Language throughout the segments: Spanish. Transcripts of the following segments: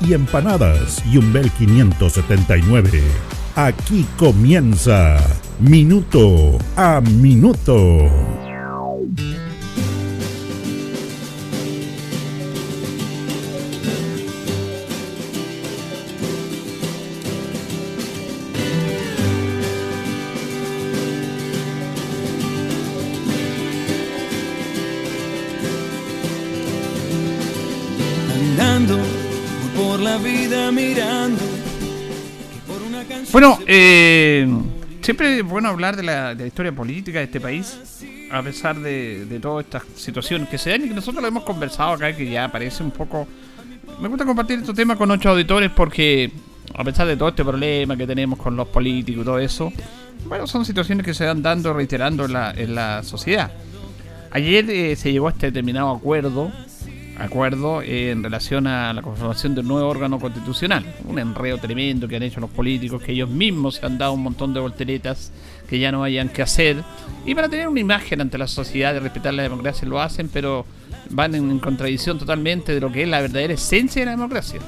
y empanadas. Y un Bel 579. Aquí comienza Minuto a Minuto. Es bueno hablar de la, historia política de este país, a pesar de, todas estas situaciones que se dan y que nosotros lo hemos conversado acá, que ya parece un poco... Me gusta compartir este tema con ocho auditores porque, a pesar de todo este problema que tenemos con los políticos y todo eso, bueno, son situaciones que se van dando, reiterando en la, en la sociedad. Ayer eh, se llegó a este determinado acuerdo acuerdo en relación a la conformación del nuevo órgano constitucional. Un enredo tremendo que han hecho los políticos, que ellos mismos se han dado un montón de volteretas que ya no hayan que hacer. Y para tener una imagen ante la sociedad de respetar la democracia lo hacen, pero van en contradicción totalmente de lo que es la verdadera esencia de la democracia.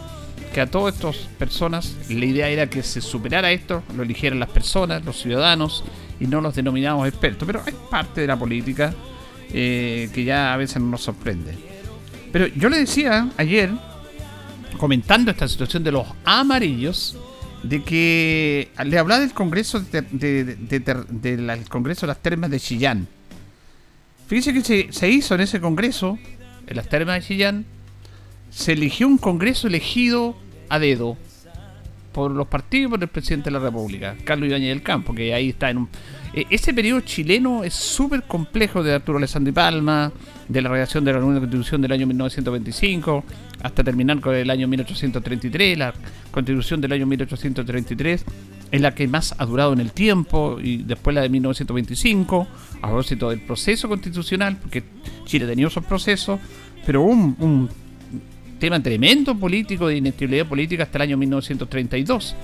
Que a todas estas personas la idea era que se superara esto, lo eligieran las personas, los ciudadanos y no los denominados expertos. Pero es parte de la política eh, que ya a veces nos sorprende. Pero yo le decía ayer, comentando esta situación de los amarillos, de que le hablaba del Congreso de, del Congreso de las Termas de Chillán. Fíjese que se, hizo en ese Congreso, en las Termas de Chillán, se eligió un Congreso elegido a dedo por los partidos por el presidente de la República, Carlos Ibañez del Campo, que ahí está en un... Eh, ese periodo chileno es súper complejo de Arturo Alessandri Palma, de la redacción de la nueva constitución del año 1925, hasta terminar con el año 1833, la constitución del año 1833 es la que más ha durado en el tiempo, y después la de 1925, a propósito del proceso constitucional, porque Chile tenía esos procesos, pero un, un tema tremendo político de inestabilidad política hasta el año 1932.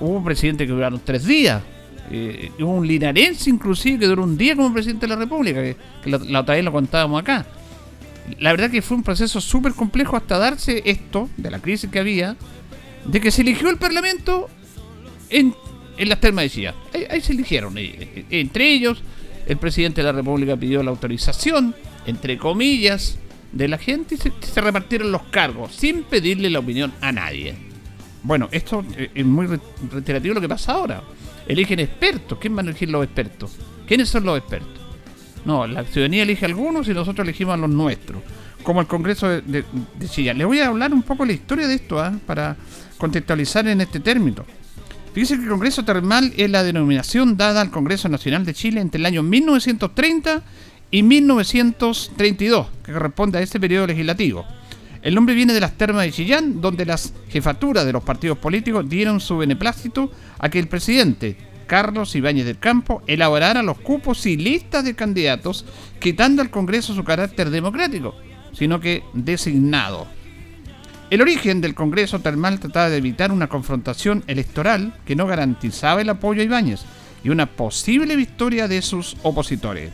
Hubo un presidente que duraron tres días. Eh, hubo un linarense inclusive que duró un día como presidente de la República, que, la, otra vez lo contábamos acá. La verdad que fue un proceso súper complejo hasta darse esto, de la crisis que había, de que se eligió el Parlamento en, en las termas de Chillán. Ahí, se eligieron. Eh, entre ellos, el presidente de la República pidió la autorización, entre comillas, de la gente y se, repartieron los cargos sin pedirle la opinión a nadie. Bueno, esto es muy reiterativo lo que pasa ahora. Eligen expertos. ¿Quién van a elegir los expertos? ¿Quiénes son los expertos? No, la ciudadanía elige a algunos y nosotros elegimos a los nuestros. Como el Congreso de, Chile. Les voy a hablar un poco de la historia de esto ¿ah? para contextualizar en este término. Fíjense que el Congreso Termal es la denominación dada al Congreso Nacional de Chile entre el año 1930 y 1932, que corresponde a ese periodo legislativo. El nombre viene de las termas de Chillán, donde las jefaturas de los partidos políticos dieron su beneplácito a que el presidente Carlos Ibáñez del Campo elaborara los cupos y listas de candidatos, quitando al Congreso su carácter democrático, sino que designado. El origen del Congreso Termal trataba de evitar una confrontación electoral que no garantizaba el apoyo a Ibáñez y una posible victoria de sus opositores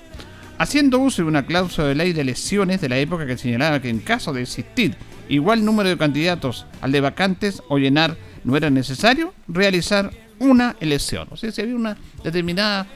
haciendo uso de una cláusula de ley de elecciones de la época que señalaba que en caso de existir igual número de candidatos al de vacantes o llenar no era necesario realizar una elección. O sea, si había una determinada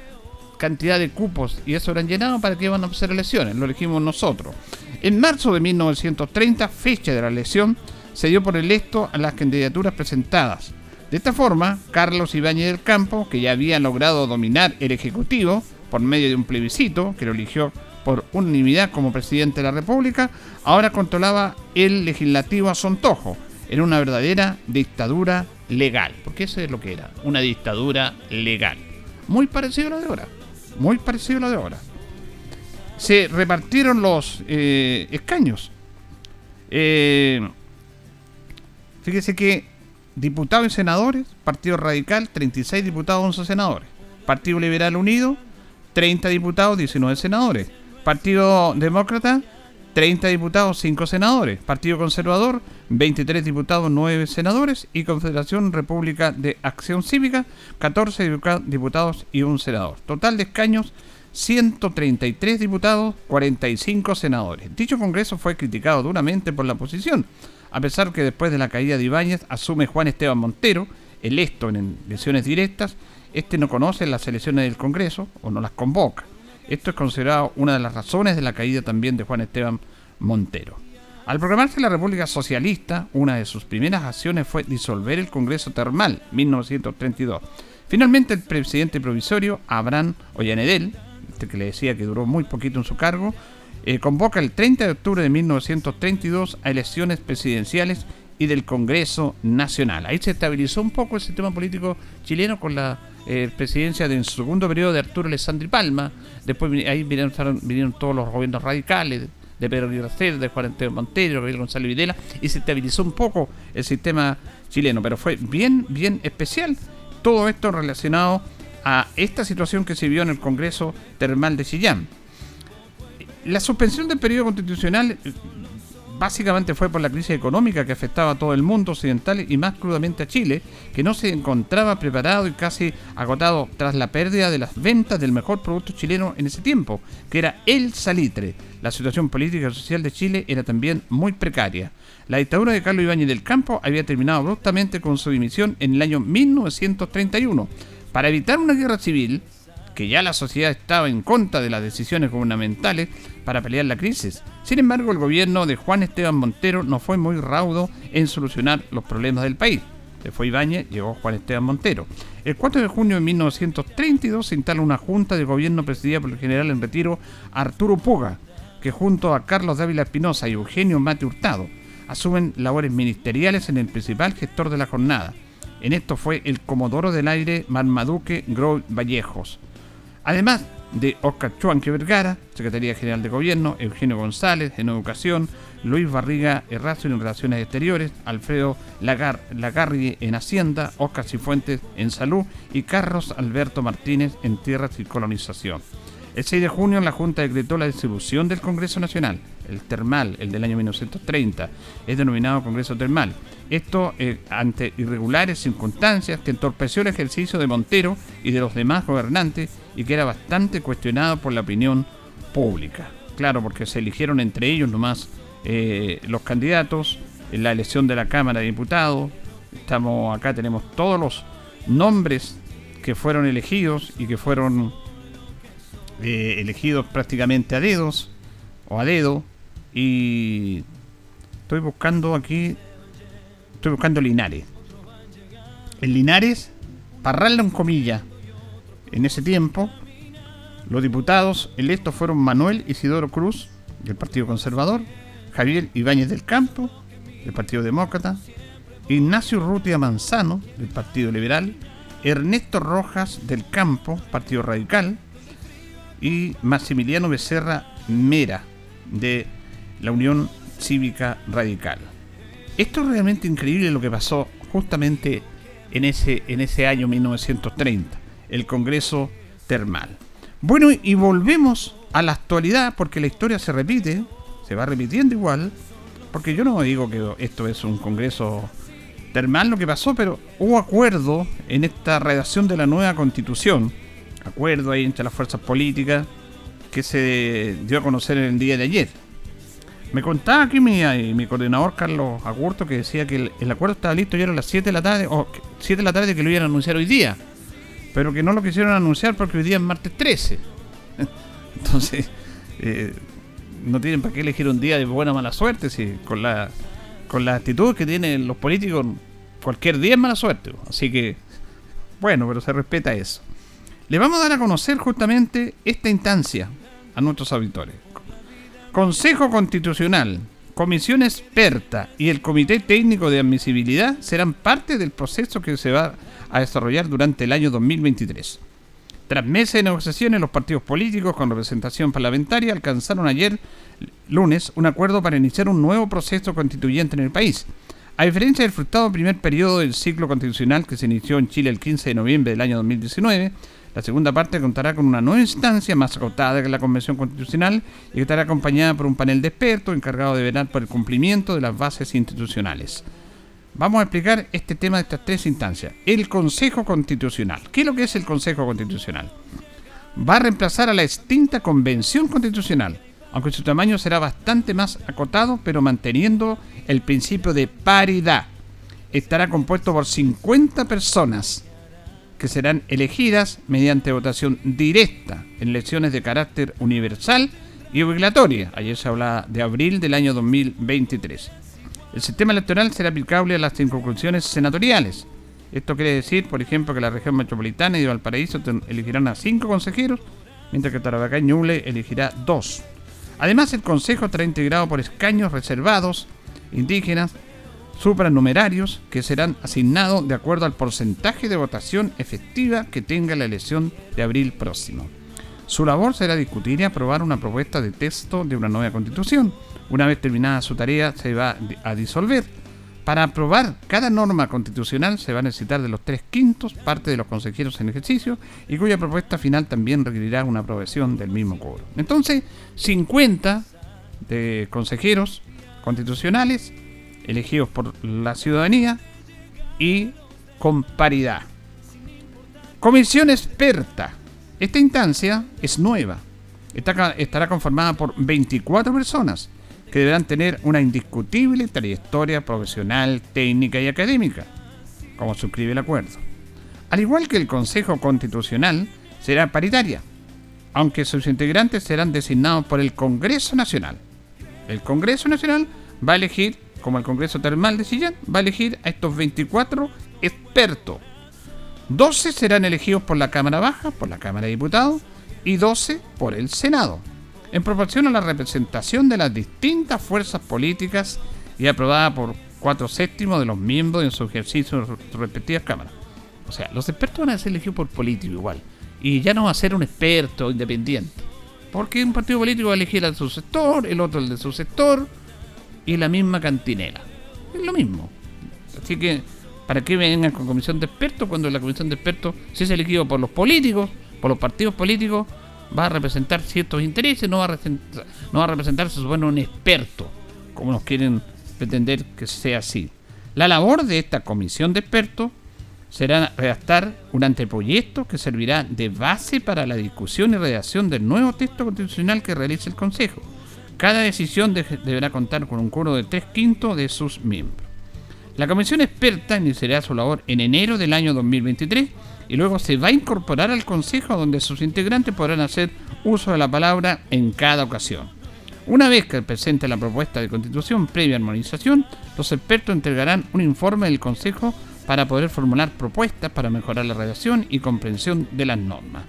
cantidad de cupos y eso eran llenados, ¿para que iban a hacer elecciones? Lo elegimos nosotros. En marzo de 1930, fecha de la elección, se dio por electo a las candidaturas presentadas. De esta forma, Carlos Ibáñez del Campo, que ya había logrado dominar el Ejecutivo, por medio de un plebiscito que lo eligió por unanimidad como presidente de la República, ahora controlaba el legislativo a su antojo. Era una verdadera dictadura legal, porque eso es lo que era, una dictadura legal. Muy parecido a lo de ahora, muy parecido a lo de ahora. Se repartieron los eh, escaños. Eh, fíjese que diputados y senadores, Partido Radical, 36 diputados, 11 senadores. Partido Liberal Unido, 30 diputados, 19 senadores. Partido Demócrata, 30 diputados, 5 senadores. Partido Conservador, 23 diputados, 9 senadores. Y Confederación República de Acción Cívica, 14 diputados y 1 senador. Total de escaños, 133 diputados, 45 senadores. Dicho Congreso fue criticado duramente por la oposición, a pesar que después de la caída de Ibáñez asume Juan Esteban Montero, electo en elecciones directas, este no conoce las elecciones del Congreso o no las convoca. Esto es considerado una de las razones de la caída también de Juan Esteban Montero. Al proclamarse la República Socialista, una de sus primeras acciones fue disolver el Congreso Termal, 1932. Finalmente, el presidente provisorio, Abraham Ollanedel, este que le decía que duró muy poquito en su cargo, eh, convoca el 30 de octubre de 1932 a elecciones presidenciales y del Congreso Nacional. Ahí se estabilizó un poco el sistema político chileno con la eh, presidencia del segundo periodo de Arturo Alessandri Palma, después ahí vinieron, todos los gobiernos radicales de Pedro Guiracel, de Juan Antonio Montero, Gabriel González Videla, y se estabilizó un poco el sistema chileno, pero fue bien, bien especial todo esto relacionado a esta situación que se vio en el Congreso Termal de Chillán. La suspensión del periodo constitucional básicamente fue por la crisis económica que afectaba a todo el mundo occidental y más crudamente a Chile, que no se encontraba preparado y casi agotado tras la pérdida de las ventas del mejor producto chileno en ese tiempo, que era el salitre. La situación política y social de Chile era también muy precaria. La dictadura de Carlos Ibáñez del Campo había terminado abruptamente con su dimisión en el año 1931. Para evitar una guerra civil, que ya la sociedad estaba en contra de las decisiones gubernamentales para pelear la crisis. Sin embargo, el gobierno de Juan Esteban Montero no fue muy raudo en solucionar los problemas del país. Se fue Ibáñez, llegó Juan Esteban Montero. El 4 de junio de 1932 se instala una junta de gobierno presidida por el general en retiro Arturo Puga, que junto a Carlos Dávila Espinosa y Eugenio Mate Hurtado asumen labores ministeriales en el principal gestor de la jornada. En esto fue el comodoro del aire Marmaduque Grove Vallejos. Además de Oscar Chuanque Vergara, Secretaría General de Gobierno, Eugenio González en Educación, Luis Barriga Errazo en Relaciones Exteriores, Alfredo Lagar Lagarri en Hacienda, Oscar Cifuentes en Salud y Carlos Alberto Martínez en Tierras y Colonización. El 6 de junio la Junta decretó la distribución del Congreso Nacional, el termal, el del año 1930, es denominado Congreso Termal. Esto eh, ante irregulares circunstancias que entorpeció el ejercicio de Montero y de los demás gobernantes y que era bastante cuestionado por la opinión pública. Claro, porque se eligieron entre ellos nomás eh, los candidatos en la elección de la Cámara de Diputados. Estamos acá, tenemos todos los nombres que fueron elegidos y que fueron eh, elegidos prácticamente a dedos o a dedo y estoy buscando aquí estoy buscando Linares en Linares parrallo en comillas en ese tiempo los diputados electos fueron Manuel Isidoro Cruz del Partido Conservador Javier Ibáñez del Campo del Partido Demócrata Ignacio Rutia Manzano del Partido Liberal Ernesto Rojas del Campo Partido Radical y Maximiliano Becerra Mera de la Unión Cívica Radical. Esto es realmente increíble lo que pasó justamente en ese, en ese año 1930, el Congreso Termal. Bueno, y volvemos a la actualidad porque la historia se repite, se va repitiendo igual, porque yo no digo que esto es un Congreso termal lo que pasó, pero hubo acuerdo en esta redacción de la nueva constitución acuerdo ahí entre las fuerzas políticas que se dio a conocer el día de ayer. Me contaba aquí mi, mi coordinador Carlos Agurto que decía que el, acuerdo estaba listo ya a las 7 de la tarde, o 7 de la tarde que lo iban a anunciar hoy día, pero que no lo quisieron anunciar porque hoy día es martes 13. Entonces, eh, no tienen para qué elegir un día de buena o mala suerte, si con la, con la actitud que tienen los políticos, cualquier día es mala suerte. Así que, bueno, pero se respeta eso. Le vamos a dar a conocer justamente esta instancia, a nuestros auditores. Consejo Constitucional, Comisión Experta y el Comité Técnico de Admisibilidad serán parte del proceso que se va a desarrollar durante el año 2023. Tras meses de negociaciones, los partidos políticos con representación parlamentaria alcanzaron ayer, lunes, un acuerdo para iniciar un nuevo proceso constituyente en el país. A diferencia del frustrado primer periodo del ciclo constitucional que se inició en Chile el 15 de noviembre del año 2019, la segunda parte contará con una nueva instancia más acotada que la Convención Constitucional y estará acompañada por un panel de expertos encargado de velar por el cumplimiento de las bases institucionales. Vamos a explicar este tema de estas tres instancias. El Consejo Constitucional. ¿Qué es lo que es el Consejo Constitucional? Va a reemplazar a la extinta Convención Constitucional, aunque su tamaño será bastante más acotado, pero manteniendo el principio de paridad. Estará compuesto por 50 personas que serán elegidas mediante votación directa en elecciones de carácter universal y obligatoria. Ayer se hablaba de abril del año 2023. El sistema electoral será aplicable a las circunscripciones senatoriales. Esto quiere decir, por ejemplo, que la región metropolitana y de Valparaíso elegirán a cinco consejeros, mientras que Tarapacá y Ñuble elegirá dos. Además, el Consejo estará integrado por escaños reservados, indígenas, supranumerarios, que serán asignados de acuerdo al porcentaje de votación efectiva que tenga la elección de abril próximo. Su labor será discutir y aprobar una propuesta de texto de una nueva constitución una vez terminada su tarea, se va a disolver. Para aprobar cada norma constitucional se va a necesitar de los tres quintos parte de los consejeros en ejercicio y cuya propuesta final también requerirá una aprobación del mismo cobro. Entonces, 50 de consejeros constitucionales elegidos por la ciudadanía y con paridad. Comisión experta. Esta instancia es nueva. estará conformada por 24 personas que deberán tener una indiscutible trayectoria profesional, técnica y académica, como suscribe el acuerdo. Al igual que el Consejo Constitucional, será paritaria, aunque sus integrantes serán designados por el Congreso Nacional. El Congreso Nacional va a elegir, como el Congreso Termal de Sillán, va a elegir a estos 24 expertos. 12 serán elegidos por la Cámara Baja, por la Cámara de Diputados, y 12 por el Senado en proporción a la representación de las distintas fuerzas políticas y aprobada por cuatro séptimos de los miembros en su ejercicio de sus respectivas cámaras. O sea, los expertos van a ser elegidos por político igual. Y ya no va a ser un experto independiente. Porque un partido político va a elegir a su sector, el otro el de su sector, y la misma cantinela. Es lo mismo. Así que, ¿para qué vengan con comisión de expertos cuando la comisión de expertos, si es elegido por los políticos, por los partidos políticos, va a representar ciertos intereses, no va a representar, no va a representar se supone, un experto, como nos quieren pretender que sea así. La labor de esta comisión de expertos será redactar un anteproyecto que servirá de base para la discusión y redacción del nuevo texto constitucional que realice el Consejo. Cada decisión deberá contar con un coro de tres quintos de sus miembros. La comisión experta iniciará su labor en enero del año 2023 y luego se va a incorporar al Consejo donde sus integrantes podrán hacer uso de la palabra en cada ocasión. Una vez que presente la propuesta de constitución previa armonización, los expertos entregarán un informe del Consejo para poder formular propuestas para mejorar la redacción y comprensión de las normas.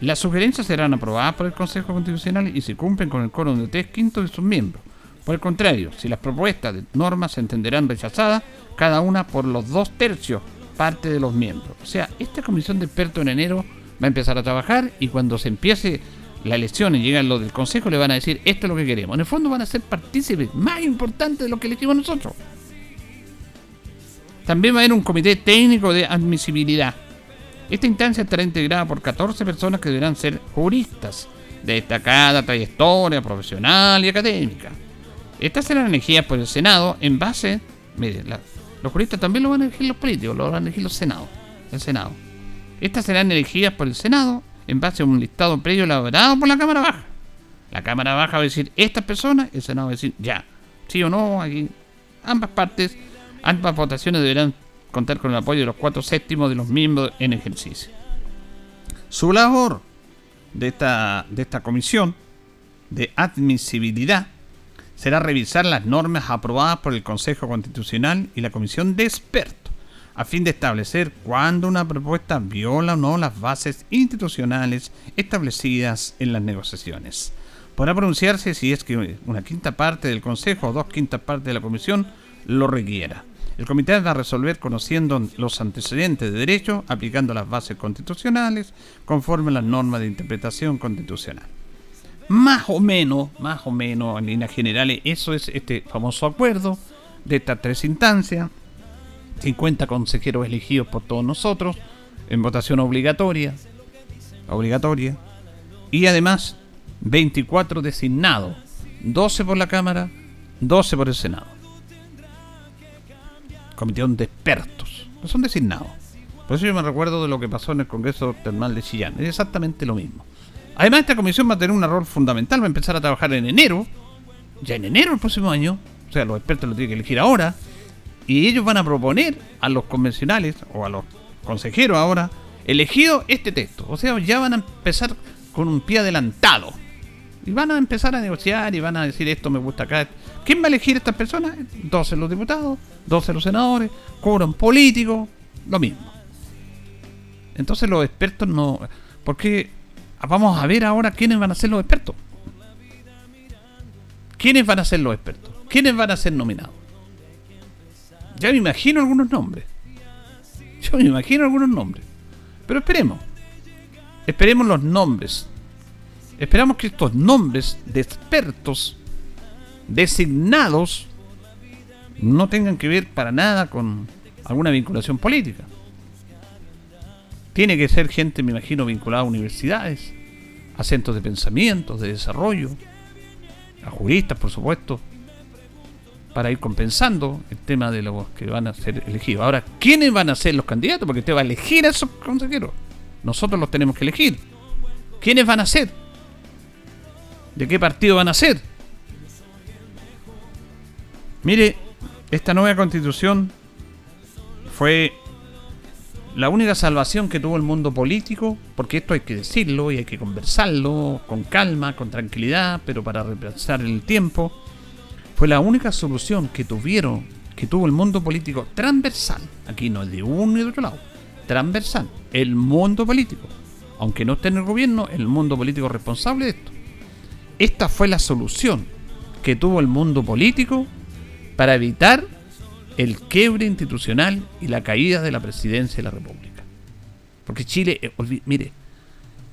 Las sugerencias serán aprobadas por el Consejo Constitucional y se cumplen con el coro de tres quintos de sus miembros. Por el contrario, si las propuestas de normas se entenderán rechazadas, cada una por los dos tercios parte de los miembros. O sea, esta comisión de expertos en enero va a empezar a trabajar y cuando se empiece la elección y llegan los del consejo le van a decir esto es lo que queremos. En el fondo van a ser partícipes más importantes de lo que elegimos nosotros. También va a haber un comité técnico de admisibilidad. Esta instancia estará integrada por 14 personas que deberán ser juristas de destacada trayectoria profesional y académica. Estas serán elegidas por el Senado en base, mire, la, los juristas también lo van a elegir los políticos, lo van a elegir los senados, el Senado. Estas serán elegidas por el Senado en base a un listado previo elaborado por la Cámara Baja. La Cámara Baja va a decir estas personas, el Senado va a decir ya, sí o no, aquí ambas partes, ambas votaciones deberán contar con el apoyo de los cuatro séptimos de los miembros en ejercicio. Su labor de esta, de esta comisión de admisibilidad será revisar las normas aprobadas por el Consejo Constitucional y la Comisión de Expertos, a fin de establecer cuándo una propuesta viola o no las bases institucionales establecidas en las negociaciones. podrá pronunciarse si es que una quinta parte del Consejo o dos quintas partes de la Comisión lo requiera. El comité va a resolver conociendo los antecedentes de derecho, aplicando las bases constitucionales, conforme a las normas de interpretación constitucional. Más o menos, más o menos, en líneas generales, eso es este famoso acuerdo de estas tres instancias. 50 consejeros elegidos por todos nosotros, en votación obligatoria, obligatoria, y además 24 designados, 12 por la Cámara, 12 por el Senado. Comisión de expertos, no son designados. Por eso yo me recuerdo de lo que pasó en el Congreso Termal de Chillán, es exactamente lo mismo. Además, esta comisión va a tener un rol fundamental, va a empezar a trabajar en enero, ya en enero del próximo año, o sea, los expertos lo tienen que elegir ahora, y ellos van a proponer a los convencionales o a los consejeros ahora elegido este texto. O sea, ya van a empezar con un pie adelantado. Y van a empezar a negociar y van a decir esto me gusta acá. ¿Quién va a elegir estas personas? 12 los diputados, 12 los senadores, cobran político, lo mismo. Entonces los expertos no... Porque vamos a ver ahora quiénes van a ser los expertos. ¿Quiénes van a ser los expertos? ¿Quiénes van a ser nominados? Ya me imagino algunos nombres. Yo me imagino algunos nombres. Pero esperemos. Esperemos los nombres. Esperamos que estos nombres de expertos designados no tengan que ver para nada con alguna vinculación política. Tiene que ser gente, me imagino, vinculada a universidades, a centros de pensamiento, de desarrollo, a juristas, por supuesto, para ir compensando el tema de los que van a ser elegidos. Ahora, ¿quiénes van a ser los candidatos? Porque usted va a elegir a esos consejeros. Nosotros los tenemos que elegir. ¿Quiénes van a ser? ¿De qué partido van a ser? Mire, esta nueva constitución fue la única salvación que tuvo el mundo político, porque esto hay que decirlo y hay que conversarlo con calma, con tranquilidad, pero para reemplazar el tiempo fue la única solución que tuvieron, que tuvo el mundo político transversal. Aquí no es de uno ni de otro lado. Transversal. El mundo político. Aunque no esté en el gobierno, el mundo político responsable de esto. Esta fue la solución que tuvo el mundo político para evitar el quiebre institucional y la caída de la presidencia de la República. Porque Chile, eh, mire,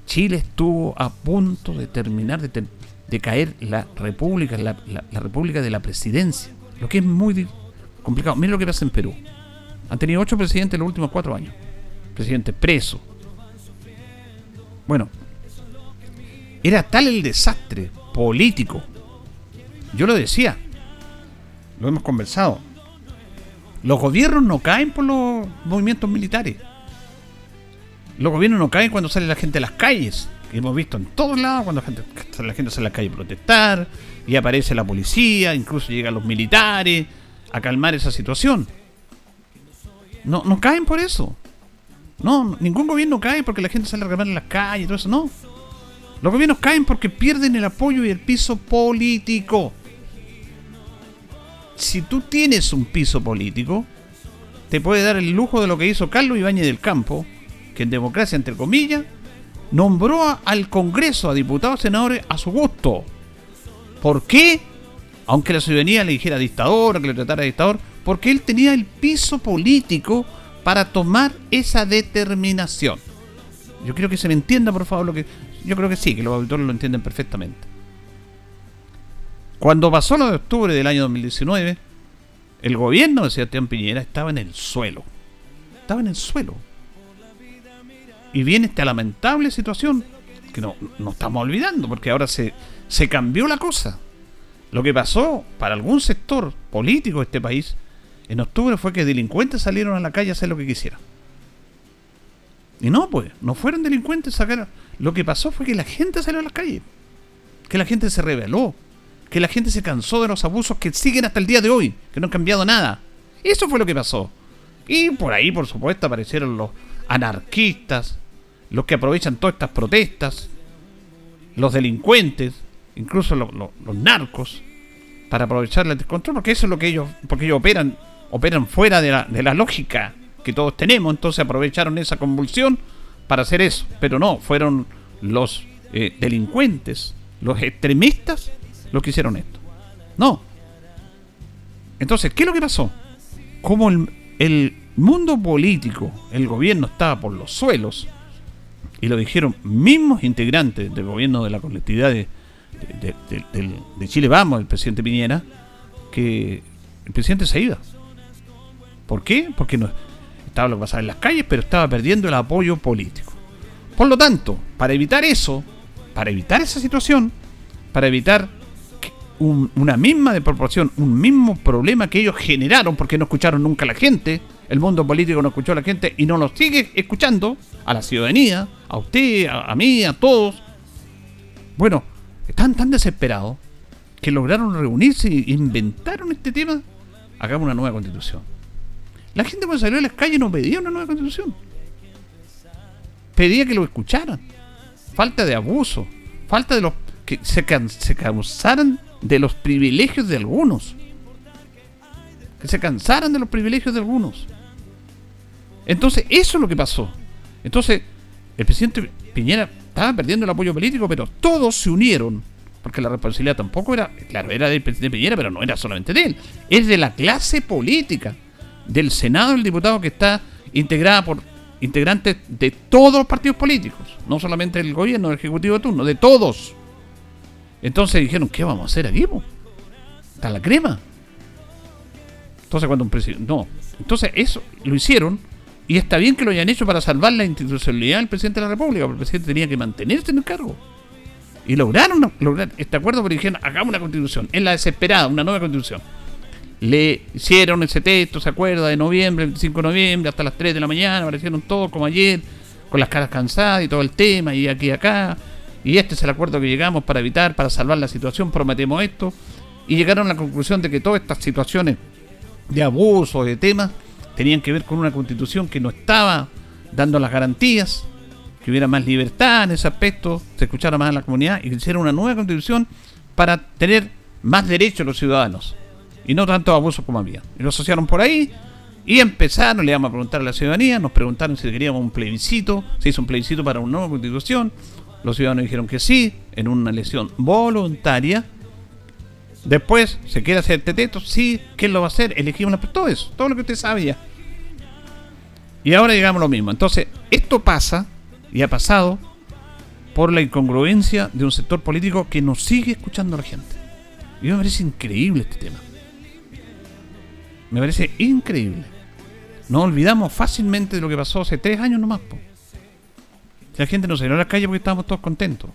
Chile estuvo a punto de terminar de, caer la república, la, república de la presidencia, lo que es muy complicado. Miren lo que pasa en Perú. Han tenido ocho presidentes en los últimos cuatro años. Presidente preso. Bueno, era tal el desastre político. Yo lo decía, lo hemos conversado. Los gobiernos no caen por los movimientos militares. Los gobiernos no caen cuando sale la gente a las calles hemos visto en todos lados, cuando la gente, la gente sale a la calle a protestar, y aparece la policía, incluso llegan los militares a calmar esa situación. No, no caen por eso. No, ningún gobierno cae porque la gente sale a reclamar en las calles y todo eso, no. Los gobiernos caen porque pierden el apoyo y el piso político. Si tú tienes un piso político, te puede dar el lujo de lo que hizo Carlos Ibáñez del Campo, que en democracia, entre comillas, nombró al Congreso, a diputados senadores, a su gusto. ¿Por qué? Aunque la ciudadanía le dijera dictador, que le tratara dictador, porque él tenía el piso político para tomar esa determinación. Yo quiero que se me entienda, por favor, lo que. Yo creo que sí, que los auditores lo entienden perfectamente. Cuando pasó lo de octubre del año 2019, el gobierno de Sebastián Piñera estaba en el suelo. Estaba en el suelo y viene esta lamentable situación que no, no estamos olvidando, porque ahora se, se cambió la cosa. Lo que pasó para algún sector político de este país en octubre fue que delincuentes salieron a la calle a hacer lo que quisieran. Y no, pues, no fueron delincuentes sacar. Lo que pasó fue que la gente salió a la calle. Que la gente se rebeló. Que la gente se cansó de los abusos que siguen hasta el día de hoy. Que no han cambiado nada. Eso fue lo que pasó. Y por ahí, por supuesto, aparecieron los anarquistas, los que aprovechan todas estas protestas, los delincuentes, incluso los, narcos, para aprovechar el descontrol, porque eso es lo que ellos, porque ellos operan, operan fuera de la, de la lógica que todos tenemos, entonces aprovecharon esa convulsión para hacer eso, pero no, fueron los eh, delincuentes los extremistas, los que hicieron esto. No. Entonces, ¿qué es lo que pasó? Como el, mundo político, el gobierno estaba por los suelos, y lo dijeron mismos integrantes del gobierno de la colectividad de, de, Chile Vamos, el presidente Piñera, que el presidente se iba. ¿Por qué? Porque no estaba lo que pasaba en las calles, pero estaba perdiendo el apoyo político. Por lo tanto, para evitar eso, para evitar esa situación, para evitar una misma de proporción, un mismo problema que ellos generaron porque no escucharon nunca a la gente, el mundo político no escuchó a la gente y no lo sigue escuchando, a la ciudadanía, a usted, a, mí, a todos. Bueno, están tan desesperados que lograron reunirse e inventaron este tema. Hagamos una nueva constitución. La gente cuando salió a las calles no pedía una nueva constitución. Pedía que lo escucharan. Falta de abuso. Falta de los que se, se cansaran de los privilegios de algunos. Que se cansaran de los privilegios de algunos. Entonces, eso es lo que pasó. Entonces, el presidente Piñera estaba perdiendo el apoyo político, pero todos se unieron. Porque la responsabilidad tampoco era, claro, era del presidente Piñera, pero no era solamente de él. Es de la clase política, del Senado del diputado que está integrada por integrantes de todos los partidos políticos. No solamente del gobierno, del ejecutivo de turno, de todos. Entonces dijeron, ¿qué vamos a hacer aquí? Está la crema. Entonces cuando un presidente... No. Entonces eso lo hicieron y está bien que lo hayan hecho para salvar la institucionalidad del presidente de la República, porque el presidente tenía que mantenerse en el cargo. Y lograron lograr este acuerdo porque dijeron, hagamos una constitución. En la desesperada, una nueva constitución. Le hicieron ese texto, ¿se acuerda? De noviembre, 25 de noviembre, hasta las 3 de la mañana, aparecieron todos como ayer, con las caras cansadas y todo el tema, y aquí y acá. Y este es el acuerdo que llegamos para evitar, para salvar la situación, prometemos esto. Y llegaron a la conclusión de que todas estas situaciones de abuso, de temas, tenían que ver con una constitución que no estaba dando las garantías, que hubiera más libertad en ese aspecto, se escuchara más a la comunidad y que hiciera una nueva constitución para tener más derechos los ciudadanos y no tanto abusos como había. Y lo asociaron por ahí y empezaron, le íbamos a preguntar a la ciudadanía, nos preguntaron si queríamos un plebiscito, se hizo un plebiscito para una nueva constitución, los ciudadanos dijeron que sí, en una elección voluntaria Después, ¿se quiere hacer este teto? Sí, ¿quién lo va a hacer? Elegimos una, todo eso, todo lo que usted sabe ya. Y ahora llegamos a lo mismo. Entonces, esto pasa, y ha pasado, por la incongruencia de un sector político que no sigue escuchando a la gente. Y me parece increíble este tema. Me parece increíble. No olvidamos fácilmente de lo que pasó hace tres años nomás. Po. La gente no salió a la calle porque estábamos todos contentos.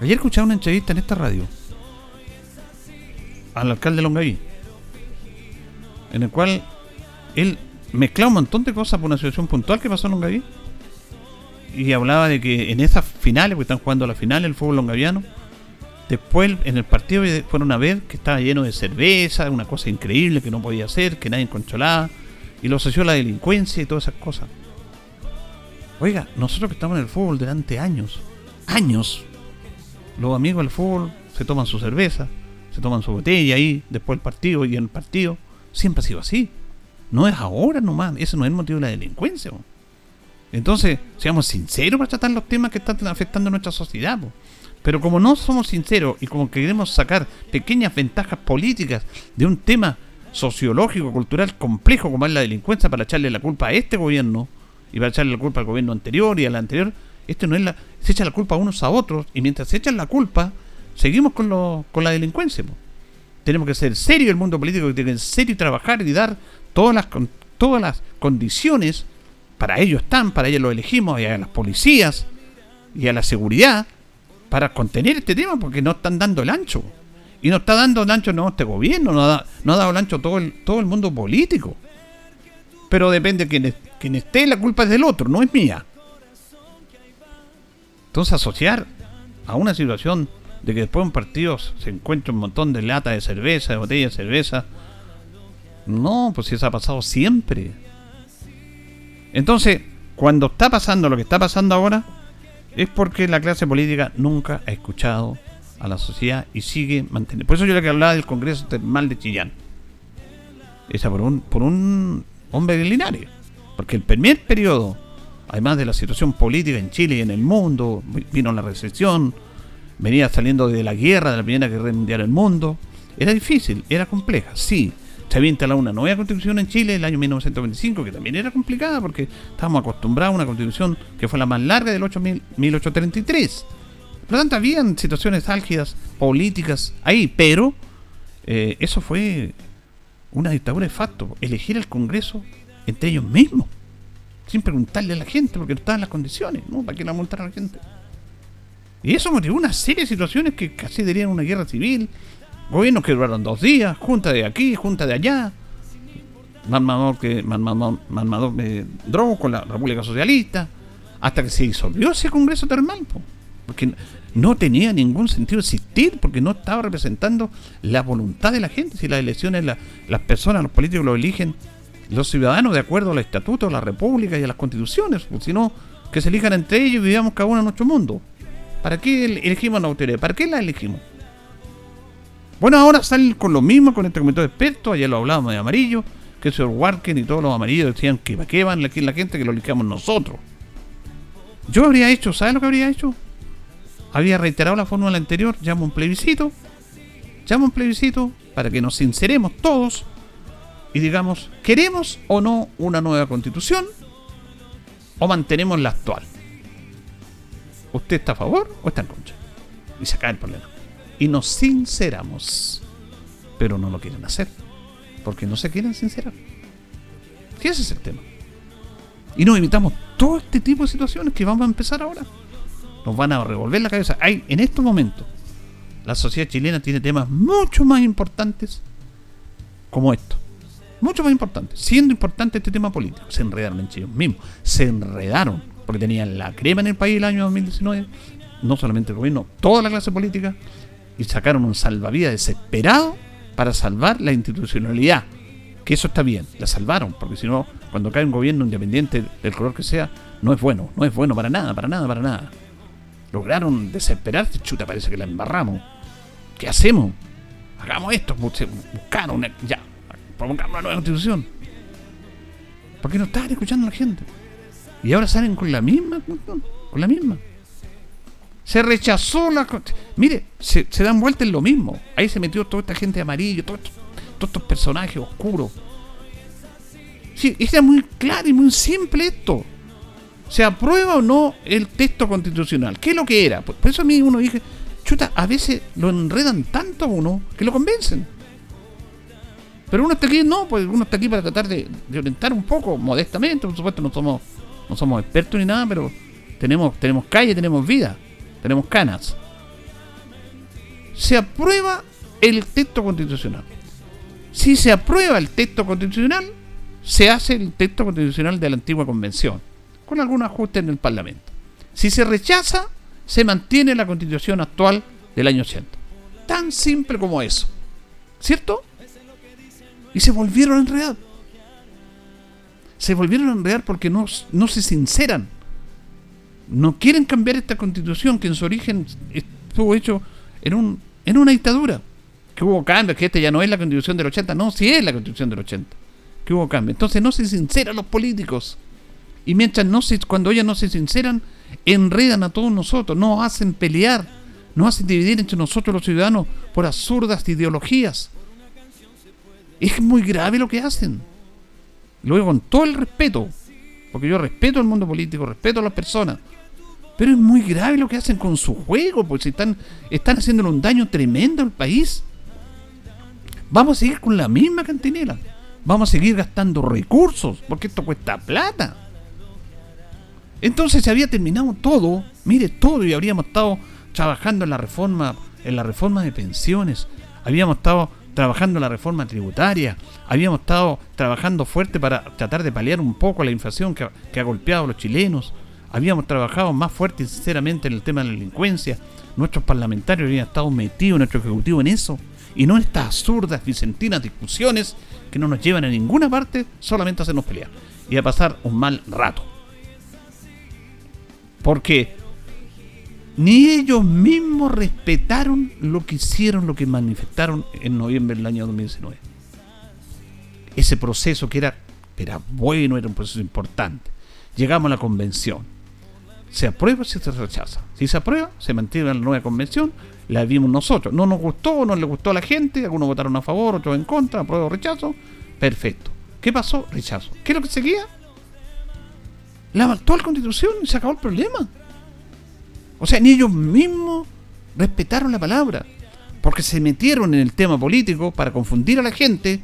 Ayer escuchaba una entrevista en esta radio al alcalde de Longaví, en el cual él mezclaba un montón de cosas por una situación puntual que pasó en Longaví y hablaba de que en esas finales, porque están jugando la final el fútbol longaviano, después en el partido fueron a ver que estaba lleno de cerveza, una cosa increíble que no podía hacer, que nadie controlaba, y lo asoció a la delincuencia y todas esas cosas. Oiga, nosotros que estamos en el fútbol durante años, años, los amigos del fútbol se toman su cerveza, se toman su botella ahí, después del partido y en el partido. Siempre ha sido así. No es ahora nomás, ese no es el motivo de la delincuencia. Entonces, seamos sinceros para tratar los temas que están afectando a nuestra sociedad. Pero como no somos sinceros y como queremos sacar pequeñas ventajas políticas de un tema sociológico, cultural complejo como es la delincuencia para echarle la culpa a este gobierno y para echarle la culpa al gobierno anterior y al anterior, esto no es la, se echa la culpa unos a otros y mientras se echan la culpa, seguimos con, lo, con la delincuencia. Tenemos que ser serio el mundo político, que tiene que ser serio trabajar y dar todas las, todas las condiciones, para ello están, para ello lo elegimos, y a las policías y a la seguridad, para contener este tema, porque no están dando el ancho. Y no está dando el ancho no este gobierno, no ha, no ha dado el ancho todo el, todo el mundo político. Pero depende de quien, quien esté, la culpa es del otro, no es mía. Entonces asociar a una situación de que después en partidos se encuentra un montón de lata de cerveza, de botella de cerveza, no, pues si eso ha pasado siempre. Entonces, cuando está pasando lo que está pasando ahora, es porque la clase política nunca ha escuchado a la sociedad y sigue manteniendo. Por eso yo le hablaba del Congreso Termal de Chillán. Esa por un, por un hombre de Linares. Porque el primer periodo además de la situación política en Chile y en el mundo, vino la recesión, venía saliendo de la guerra, de la Primera Guerra Mundial del mundo. Era difícil, era compleja, sí. Se había instalado una nueva constitución en Chile en el año 1925, que también era complicada porque estábamos acostumbrados a una constitución que fue la más larga del 1833. Por lo tanto, habían situaciones álgidas, políticas ahí, pero eh, eso fue una dictadura de facto. Elegir al Congreso entre ellos mismos, sin preguntarle a la gente, porque no estaban las condiciones, ¿no? ¿Para qué la multar a la gente? Y eso motivó una serie de situaciones que casi dirían una guerra civil, gobiernos que duraron dos días, junta de aquí, junta de allá, Manmador que Manmador de Drogo con la República Socialista, hasta que se disolvió ese Congreso Termal, porque no tenía ningún sentido existir, porque no estaba representando la voluntad de la gente. Si las elecciones, las personas, los políticos lo eligen los ciudadanos de acuerdo al estatuto de la República y a las constituciones, sino que se elijan entre ellos y vivamos cada uno en nuestro mundo. ¿Para qué elegimos una autoridad? ¿Para qué la elegimos? Bueno, ahora salen con lo mismo con este comité de expertos, ayer lo hablábamos de amarillo, que el señor Warken y todos los amarillos decían que para qué van aquí la gente que lo elijamos nosotros. Yo habría hecho, ¿sabes lo que habría hecho? Había reiterado la fórmula anterior, llamo un plebiscito, llamo un plebiscito para que nos sinceremos todos y digamos, ¿queremos o no una nueva constitución? ¿O mantenemos la actual? ¿Usted está a favor o está en contra? Y se acaba el problema. Y nos sinceramos. Pero no lo quieren hacer. Porque no se quieren sincerar. ¿Qué ese es el tema. Y nos evitamos todo este tipo de situaciones que vamos a empezar ahora. Nos van a revolver la cabeza. Hay, en estos momentos, la sociedad chilena tiene temas mucho más importantes como esto. Mucho más importantes. Siendo importante este tema político. Se enredaron en ellos mismos. Se enredaron porque tenían la crema en el país el año 2019, no solamente el gobierno, toda la clase política, y sacaron un salvavidas desesperado para salvar la institucionalidad. Que eso está bien, la salvaron, porque si no, cuando cae un gobierno independiente del color que sea, no es bueno, no es bueno para nada, para nada, para nada. Lograron desesperarse, chuta, parece que la embarramos. ¿Qué hacemos? Hagamos esto, buscaron, ya, provocamos una nueva constitución. ¿Por qué no estaban escuchando a la gente? Y ahora salen con la misma, con la misma. Se rechazó la... Mire, se, dan vuelta en lo mismo. Ahí se metió toda esta gente amarillo, todos estos, personajes oscuros. Sí, es muy claro y muy simple esto. ¿Se aprueba o no el texto constitucional? ¿Qué es lo que era? Por, eso a mí uno dice, chuta, a veces lo enredan tanto a uno que lo convencen. Pero uno está aquí, no, pues uno está aquí para tratar de, orientar un poco, modestamente, por supuesto, no somos no somos expertos ni nada, pero tenemos, tenemos calle, tenemos vida, tenemos canas. Se aprueba el texto constitucional. Si se aprueba el texto constitucional, se hace el texto constitucional de la antigua convención, con algún ajuste en el Parlamento. Si se rechaza, se mantiene la constitución actual del año 80. Tan simple como eso. ¿Cierto? Y se volvieron a enredar se volvieron a enredar porque no, no se sinceran. No quieren cambiar esta constitución que en su origen estuvo hecho en, un, en una dictadura. Que hubo cambios, que esta ya no es la constitución del 80, no, sí es la constitución del 80. Que hubo cambios. Entonces no se sinceran los políticos. Y mientras no se, cuando ellos no se sinceran, enredan a todos nosotros, nos hacen pelear, nos hacen dividir entre nosotros los ciudadanos por absurdas ideologías. Es muy grave lo que hacen. Lo digo con todo el respeto, porque yo respeto el mundo político, respeto a las personas. Pero es muy grave lo que hacen con su juego, porque están, están haciéndole un daño tremendo al país. Vamos a seguir con la misma cantinela. Vamos a seguir gastando recursos, porque esto cuesta plata. Entonces se había terminado todo, mire todo, y habríamos estado trabajando en la reforma, en la reforma de pensiones, habíamos estado trabajando en la reforma tributaria, habíamos estado trabajando fuerte para tratar de paliar un poco la inflación que, ha golpeado a los chilenos, habíamos trabajado más fuerte y sinceramente en el tema de la delincuencia, nuestros parlamentarios habían estado metidos, nuestro ejecutivo en eso, y no en estas absurdas, vicentinas discusiones que no nos llevan a ninguna parte, solamente a hacernos pelear y a pasar un mal rato. Porque ni ellos mismos respetaron lo que hicieron, lo que manifestaron en noviembre del año 2019. Ese proceso que era, era bueno, era un proceso importante. llegamos a la convención. Se aprueba, si se rechaza. Si se aprueba, se mantiene la nueva convención, la vimos nosotros. No nos gustó, no le gustó a la gente, algunos votaron a favor, otros en contra, apruebo o rechazo. Perfecto. ¿Qué pasó? Rechazo. ¿Qué es lo que seguía? La actual constitución y se acabó el problema. O sea, ni ellos mismos respetaron la palabra. Porque se metieron en el tema político para confundir a la gente.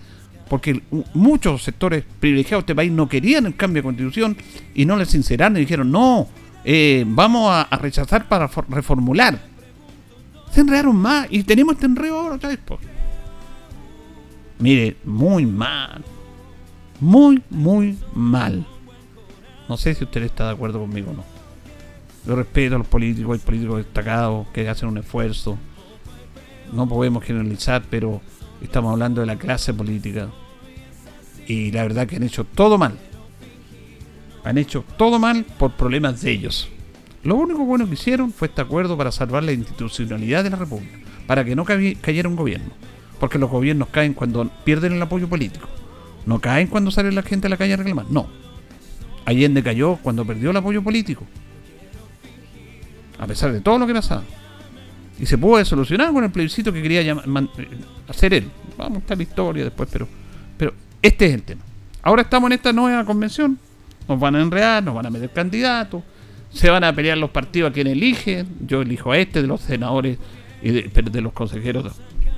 Porque muchos sectores privilegiados de este país no querían el cambio de constitución y no les sinceraron y dijeron, no, eh, vamos a, rechazar para reformular. Se enredaron más y tenemos este enredo ahora otra vez. Mire, muy mal. Muy, muy mal. No sé si usted está de acuerdo conmigo o no. Yo respeto a los políticos, hay políticos destacados que hacen un esfuerzo. No podemos generalizar, pero estamos hablando de la clase política. Y la verdad que han hecho todo mal. Han hecho todo mal por problemas de ellos. Lo único bueno que hicieron fue este acuerdo para salvar la institucionalidad de la República, para que no cayera un gobierno. Porque los gobiernos caen cuando pierden el apoyo político. No caen cuando sale la gente a la calle a reclamar. No. Allende cayó cuando perdió el apoyo político. A pesar de todo lo que pasaba. Y se pudo solucionar con el plebiscito que quería eh, hacer él. Vamos a estar la historia después, pero, pero este es el tema. Ahora estamos en esta nueva convención. Nos van a enredar, nos van a meter candidatos. Se van a pelear los partidos a quien eligen. Yo elijo a este de los senadores y de, los consejeros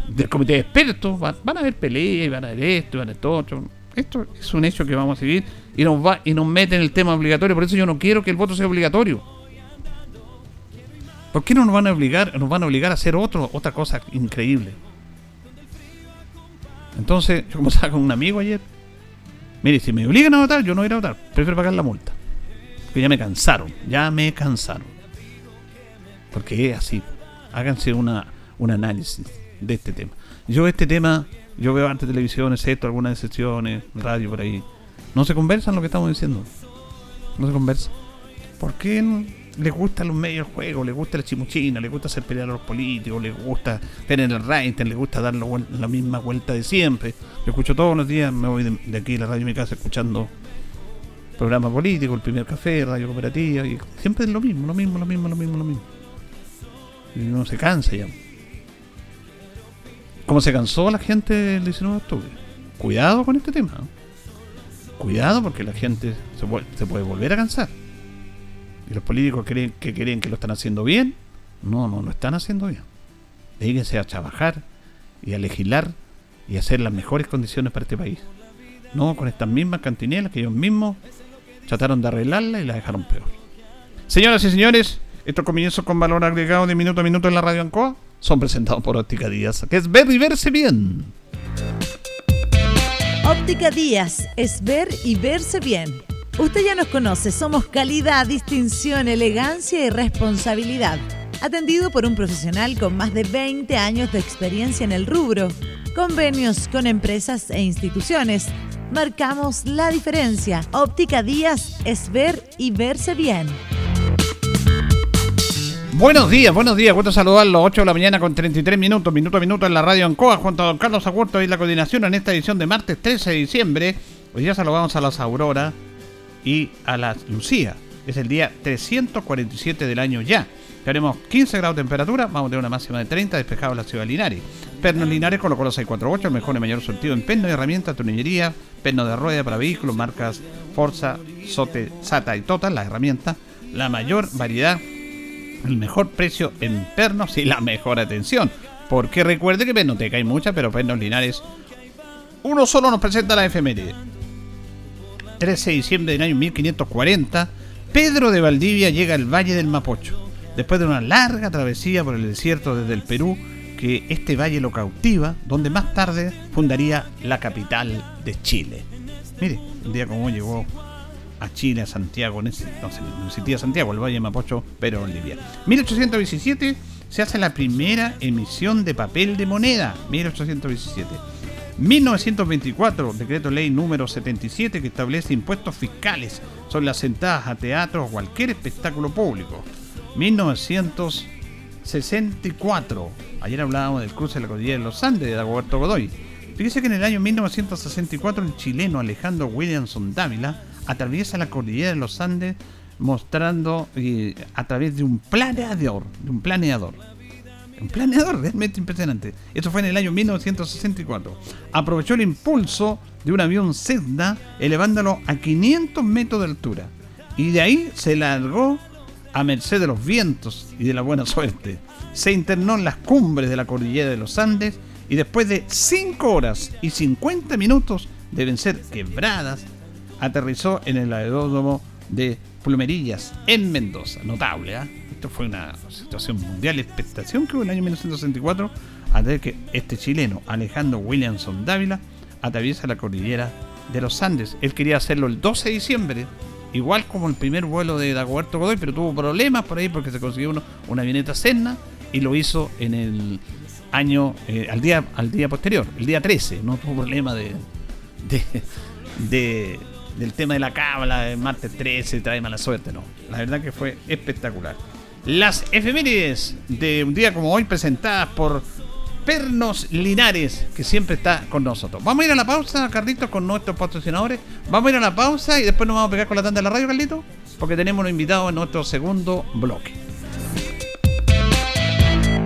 del comité de expertos. Van, a haber peleas, van a haber esto, van a haber todo. Esto es un hecho que vamos a seguir y nos va y nos meten el tema obligatorio. Por eso yo no quiero que el voto sea obligatorio. ¿Por qué no nos van a obligar, nos van a obligar a hacer otro, otra cosa increíble? Entonces, yo como estaba con un amigo ayer, mire, si me obligan a votar, yo no voy a votar, prefiero pagar la multa. Porque ya me cansaron, ya me cansaron. Porque es así. Háganse una, un análisis de este tema. Yo este tema yo veo antes televisión, excepto algunas excepciones, radio por ahí. No se conversan lo que estamos diciendo. No se conversa. ¿Por qué no? Les gusta los medios del juego? ¿Les gusta la chimuchina? ¿Les gusta hacer pelear a los políticos? ¿Les gusta tener el rating? ¿Les gusta dar la misma vuelta de siempre? Yo escucho todos los días, me voy de, aquí a la radio de mi casa escuchando programa político, el primer café, radio cooperativa, y siempre es lo mismo, lo mismo, lo mismo, lo mismo, lo mismo. Y uno se cansa ya. Como se cansó la gente el 19 de octubre. Cuidado con este tema. Cuidado porque la gente se se puede volver a cansar. Y los políticos creen que creen que lo están haciendo bien. No, no lo están haciendo bien. Dedíquense a trabajar y a legislar y a hacer las mejores condiciones para este país. No con estas mismas cantinelas que ellos mismos trataron de arreglarla y la dejaron peor. Señoras y señores, estos comienzos con valor agregado de minuto a minuto en la radio Ancoa son presentados por Óptica Díaz, que es ver y verse bien. Óptica Díaz es ver y verse bien. Usted ya nos conoce, somos calidad, distinción, elegancia y responsabilidad. Atendido por un profesional con más de 20 años de experiencia en el rubro. Convenios con empresas e instituciones. Marcamos la diferencia. Óptica Díaz es ver y verse bien. Buenos días, buenos días. Gusto saludarlos. 8 de la mañana con 33 minutos, minuto a minuto en la radio Ancoa, junto a don Carlos Agurto y la coordinación en esta edición de martes 13 de diciembre. Hoy día saludamos a las Aurora y a las Lucía. Es el día 347 del año ya. Tenemos 15 grados de temperatura, vamos a tener una máxima de 30, despejado en la ciudad de Linares. Pernos Linares con los 648, el mejor y mayor surtido en perno y herramientas, tornillería, perno de rueda para vehículos, marcas Forza, Sote, Sata y Total, las herramientas, la mayor variedad el mejor precio en pernos y la mejor atención. Porque recuerde que Pernoteca hay muchas, pero Pernos Linares, uno solo nos presenta la efeméride. 13 de diciembre del año 1540, Pedro de Valdivia llega al Valle del Mapocho. Después de una larga travesía por el desierto desde el Perú, que este valle lo cautiva, donde más tarde fundaría la capital de Chile. Mire, un día como llegó a Chile, a Santiago, no, existía Santiago, el Valle de Mapocho, pero Bolivia. 1817 se hace la primera emisión de papel de moneda, 1817. 1924, decreto ley número 77 que establece impuestos fiscales sobre las sentadas a teatro o cualquier espectáculo público. 1964, ayer hablábamos del cruce de la cordillera de los Andes de Dagoberto Godoy. Fíjese que en el año 1964 el chileno Alejandro Williamson Dávila atraviesa la cordillera de los Andes mostrando eh, a través de un planeador. Un planeador realmente impresionante. Esto fue en el año 1964. Aprovechó el impulso de un avión Cessna elevándolo a 500 metros de altura. Y de ahí se largó a merced de los vientos y de la buena suerte. Se internó en las cumbres de la cordillera de los Andes y después de 5 horas y 50 minutos de vencer quebradas, aterrizó en el aeródromo de Plumerillas en Mendoza. Notable, ¿ah? Esto fue una situación mundial, expectación que hubo en el año 1964, a ver que este chileno, Alejandro Williamson Dávila, atraviesa la cordillera de los Andes. Él quería hacerlo el 12 de diciembre, igual como el primer vuelo de Dagoberto Godoy, pero tuvo problemas por ahí porque se consiguió uno, una avioneta Senna y lo hizo en el año, eh, al, día, al día posterior, el día 13. No tuvo problema de, de, del tema de la cábala, el martes 13, trae mala suerte, no. La verdad que fue espectacular. Las efemérides de un día como hoy presentadas por Pernos Linares, que siempre está con nosotros. Vamos a ir a la pausa, Carlitos, con nuestros patrocinadores. Vamos a ir a la pausa y después nos vamos a pegar con la tanda de la radio, Carlitos, porque tenemos un invitado en nuestro segundo bloque.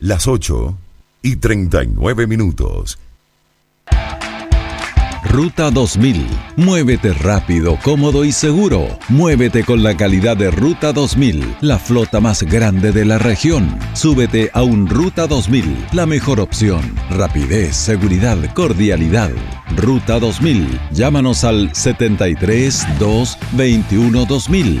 Las 8 y 39 minutos. Ruta 2000. Muévete rápido, cómodo y seguro. Muévete con la calidad de Ruta 2000, la flota más grande de la región. Súbete a un Ruta 2000, la mejor opción. Rapidez, seguridad, cordialidad. Ruta 2000. Llámanos al 73 2 21 2000.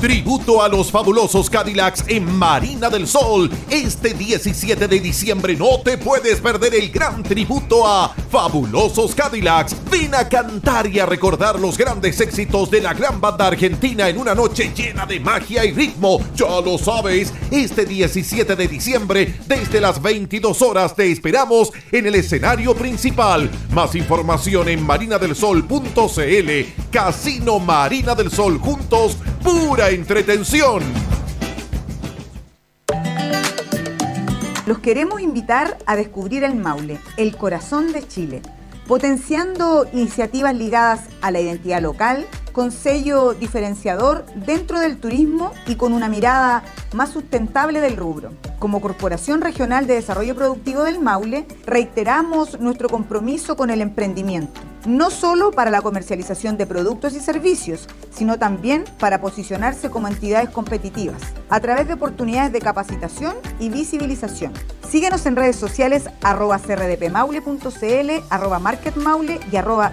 Tributo a los fabulosos Cadillacs en Marina del Sol. Este 17 de diciembre no te puedes perder el gran tributo a Fabulosos Cadillacs. Ven a cantar y a recordar los grandes éxitos de la gran banda argentina en una noche llena de magia y ritmo. Ya lo sabes, este 17 de diciembre, desde las 22 horas, te esperamos en el escenario principal. Más información en marinadelsol.cl. Casino Marina del Sol juntos pura entretención. Los queremos invitar a descubrir el Maule, el corazón de Chile, potenciando iniciativas ligadas a la identidad local, con sello diferenciador dentro del turismo y con una mirada más sustentable del rubro. Como Corporación Regional de Desarrollo Productivo del Maule, reiteramos nuestro compromiso con el emprendimiento, no solo para la comercialización de productos y servicios, sino también para posicionarse como entidades competitivas, a través de oportunidades de capacitación y visibilización. Síguenos en redes sociales arroba crdpmaule.cl, arroba marketmaule y arroba.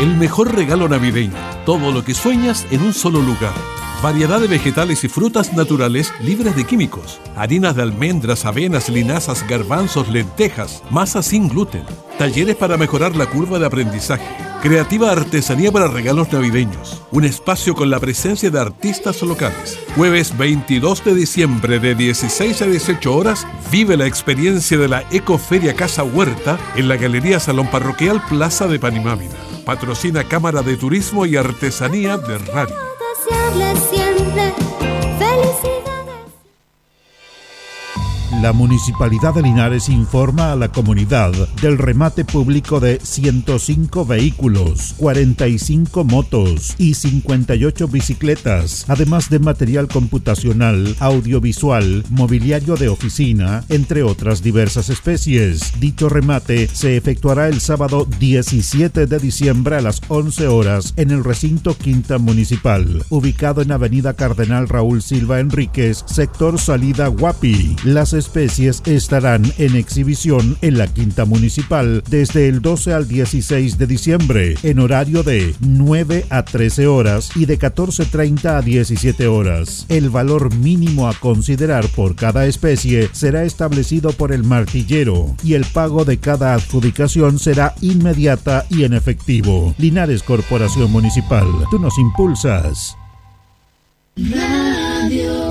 El mejor regalo navideño. Todo lo que sueñas en un solo lugar. Variedad de vegetales y frutas naturales libres de químicos. Harinas de almendras, avenas, linazas, garbanzos, lentejas. Masas sin gluten. Talleres para mejorar la curva de aprendizaje. Creativa artesanía para regalos navideños. Un espacio con la presencia de artistas locales. Jueves 22 de diciembre de 16 a 18 horas, vive la experiencia de la Ecoferia Casa Huerta en la Galería Salón Parroquial Plaza de Panimávida. Patrocina Cámara de Turismo y Artesanía de Radio habla siempre. La Municipalidad de Linares informa a la comunidad del remate público de 105 vehículos, 45 motos y 58 bicicletas, además de material computacional, audiovisual, mobiliario de oficina, entre otras diversas especies. Dicho remate se efectuará el sábado 17 de diciembre a las 11 horas en el recinto Quinta Municipal, ubicado en Avenida Cardenal Raúl Silva Enríquez, sector Salida Guapi. Las especies estarán en exhibición en la Quinta Municipal desde el 12 al 16 de diciembre, en horario de 9 a 13 horas y de 14.30 a 17 horas. El valor mínimo a considerar por cada especie será establecido por el martillero y el pago de cada adjudicación será inmediata y en efectivo. Linares Corporación Municipal, tú nos impulsas. Radio.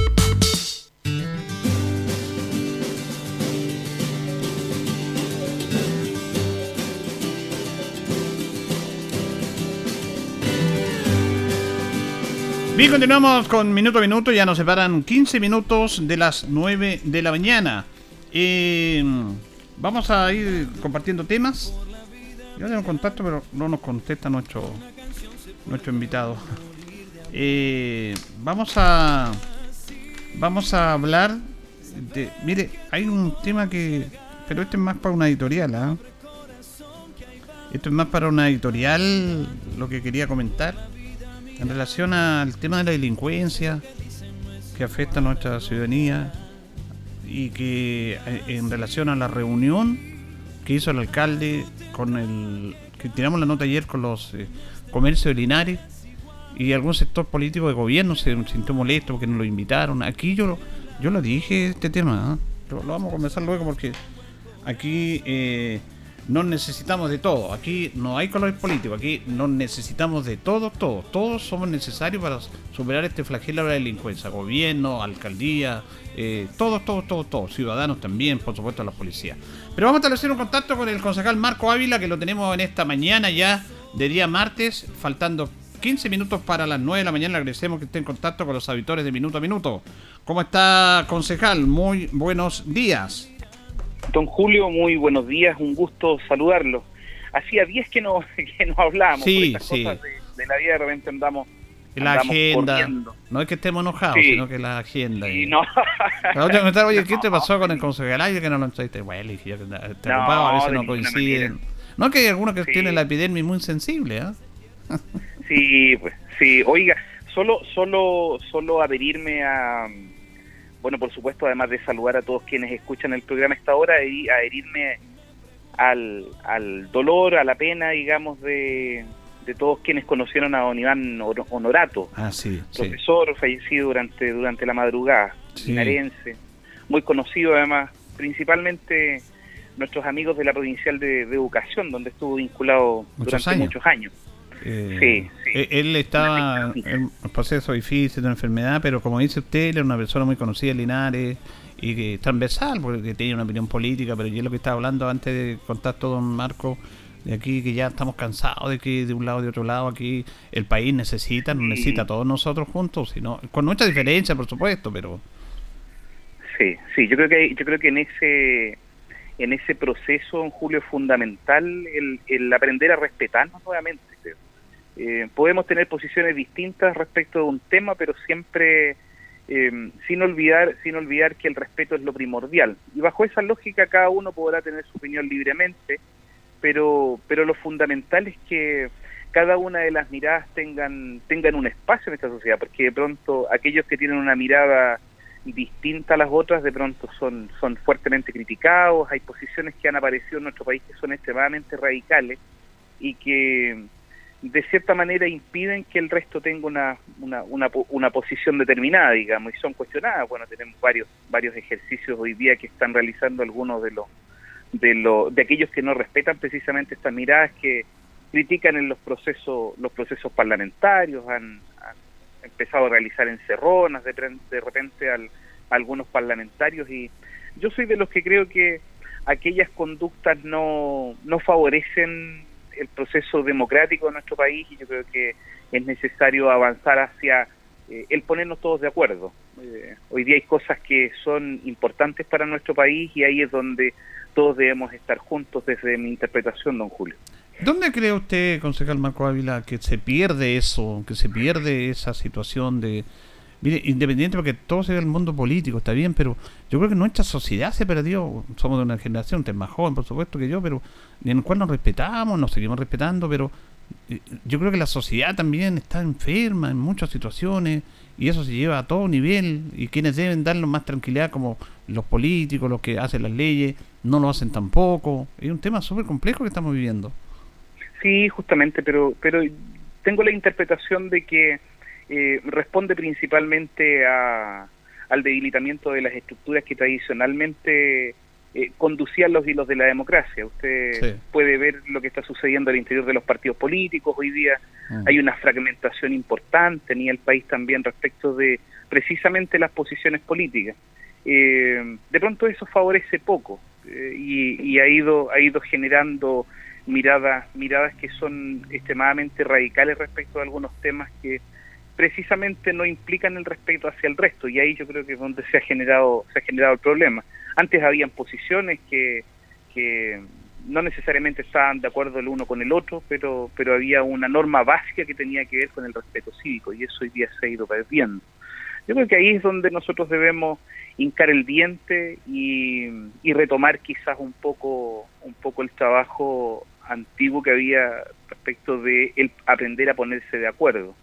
Bien, continuamos con minuto a minuto. Ya nos separan 15 minutos de las 9 de la mañana. Eh, vamos a ir compartiendo temas. Yo tengo contacto, pero no nos contesta nuestro, nuestro invitado. Eh, vamos a vamos a hablar de. Mire, hay un tema que. Pero este es más para una editorial, ¿ah? Esto es más para una editorial, lo que quería comentar en relación al tema de la delincuencia que afecta a nuestra ciudadanía y que eh, en relación a la reunión que hizo el alcalde con el que tiramos la nota ayer con los eh, comercios de Linares y algún sector político de gobierno se sintió molesto porque no lo invitaron. Aquí yo yo lo dije este tema, ¿ah? lo, lo, vamos a conversar luego porque aquí eh, no necesitamos de todo. Aquí no hay colores políticos. Aquí no necesitamos de todo, todos. Todos somos necesarios para superar este flagelo de la delincuencia. Gobierno, alcaldía, eh, todos, todos, todos, todos. Ciudadanos también, por supuesto, la policía. Pero vamos a establecer un contacto con el concejal Marco Ávila, que lo tenemos en esta mañana ya de día martes, faltando 15 minutos para las 9 de la mañana. Le agradecemos que esté en contacto con los auditores de Minuto a Minuto. ¿Cómo está, concejal? Muy buenos días. Don Julio, muy buenos días, un gusto saludarlo. Hacía 10 que no, que no hablábamos sí, por sí. cosas de, de, la vida, de repente andamos. La andamos agenda. corriendo. No es que estemos enojados, Sí. sino que la agenda. Sí, y- no. La otra comentar, oye, ¿qué te pasó con el concejal? Ay, que no lo entrevisté. Bueno, te No, ocupaba, a veces no coinciden. No, que hay algunos que tienen la epidermis muy sensible, ¿ah? Sí, pues, sí. Oiga, solo, solo, solo adherirme a, bueno, por supuesto, además de saludar a todos quienes escuchan el programa a esta hora, y adherirme al, al dolor, a la pena, digamos, de, de todos quienes conocieron a don Iván Honorato, Ah, sí, sí. profesor fallecido durante, durante la madrugada, Sí. muy conocido además, principalmente nuestros amigos de la Provincial de, de Educación, donde estuvo vinculado Muchos durante años. muchos años. Eh, Sí, sí. eh, Él estaba en un proceso difícil de una enfermedad, pero como dice usted, él era una persona muy conocida en Linares y que transversal, porque tenía una opinión política, pero yo es lo que estaba hablando antes de contar todo don Marco, de aquí que ya estamos cansados de que de un lado y de otro lado aquí el país necesita, nos Sí. necesita a todos nosotros juntos, sino, con mucha diferencia, por supuesto, pero Sí, sí, yo creo que yo creo que en ese en ese proceso, en Julio, es fundamental el, el aprender a respetarnos nuevamente. Eh, podemos tener posiciones distintas respecto de un tema, pero siempre eh, sin olvidar sin olvidar que el respeto es lo primordial. Y bajo esa lógica cada uno podrá tener su opinión libremente, pero pero lo fundamental es que cada una de las miradas tengan tengan un espacio en esta sociedad, porque de pronto aquellos que tienen una mirada distinta a las otras de pronto son son fuertemente criticados, hay posiciones que han aparecido en nuestro país que son extremadamente radicales y que de cierta manera impiden que el resto tenga una, una, una, una posición determinada, digamos, y son cuestionadas. Bueno, tenemos varios varios ejercicios hoy día que están realizando algunos de los de los de aquellos que no respetan precisamente estas miradas que critican en los procesos los procesos parlamentarios, han, han empezado a realizar encerronas de, de repente al, a algunos parlamentarios y yo soy de los que creo que aquellas conductas no, no favorecen el proceso democrático de nuestro país y yo creo que es necesario avanzar hacia eh, el ponernos todos de acuerdo. Eh, hoy día hay cosas que son importantes para nuestro país y ahí es donde todos debemos estar juntos desde mi interpretación, don Julio. ¿Dónde cree usted, concejal Marco Ávila, que se pierde eso, que se pierde esa situación de... Mire, independiente porque todo se ve el mundo político, está bien, pero yo creo que nuestra sociedad se perdió. Somos de una generación, usted es más joven, por supuesto, que yo, pero en el cual nos respetamos, nos seguimos respetando, pero eh, yo creo que la sociedad también está enferma en muchas situaciones y eso se lleva a todo nivel y quienes deben darnos más tranquilidad como los políticos, los que hacen las leyes, no lo hacen tampoco. Es un tema súper complejo que estamos viviendo. Sí, justamente, pero pero tengo la interpretación de que eh, responde principalmente a, al debilitamiento de las estructuras que tradicionalmente eh, conducían los hilos de la democracia. Usted puede ver lo que está sucediendo al interior de los partidos políticos. Hoy día mm. hay una fragmentación importante en el país también respecto de precisamente las posiciones políticas. Eh, de pronto eso favorece poco eh, y, y, ha ido ha ido generando miradas miradas que son extremadamente radicales respecto a algunos temas que precisamente no implican el respeto hacia el resto y ahí yo creo que es donde se ha generado se ha generado el problema. Antes habían posiciones que, que no necesariamente estaban de acuerdo el uno con el otro pero pero había una norma básica que tenía que ver con el respeto cívico y eso hoy día se ha ido perdiendo. Yo creo que ahí es donde nosotros debemos hincar el diente y, y retomar quizás un poco un poco el trabajo antiguo que había respecto de el aprender a ponerse de acuerdo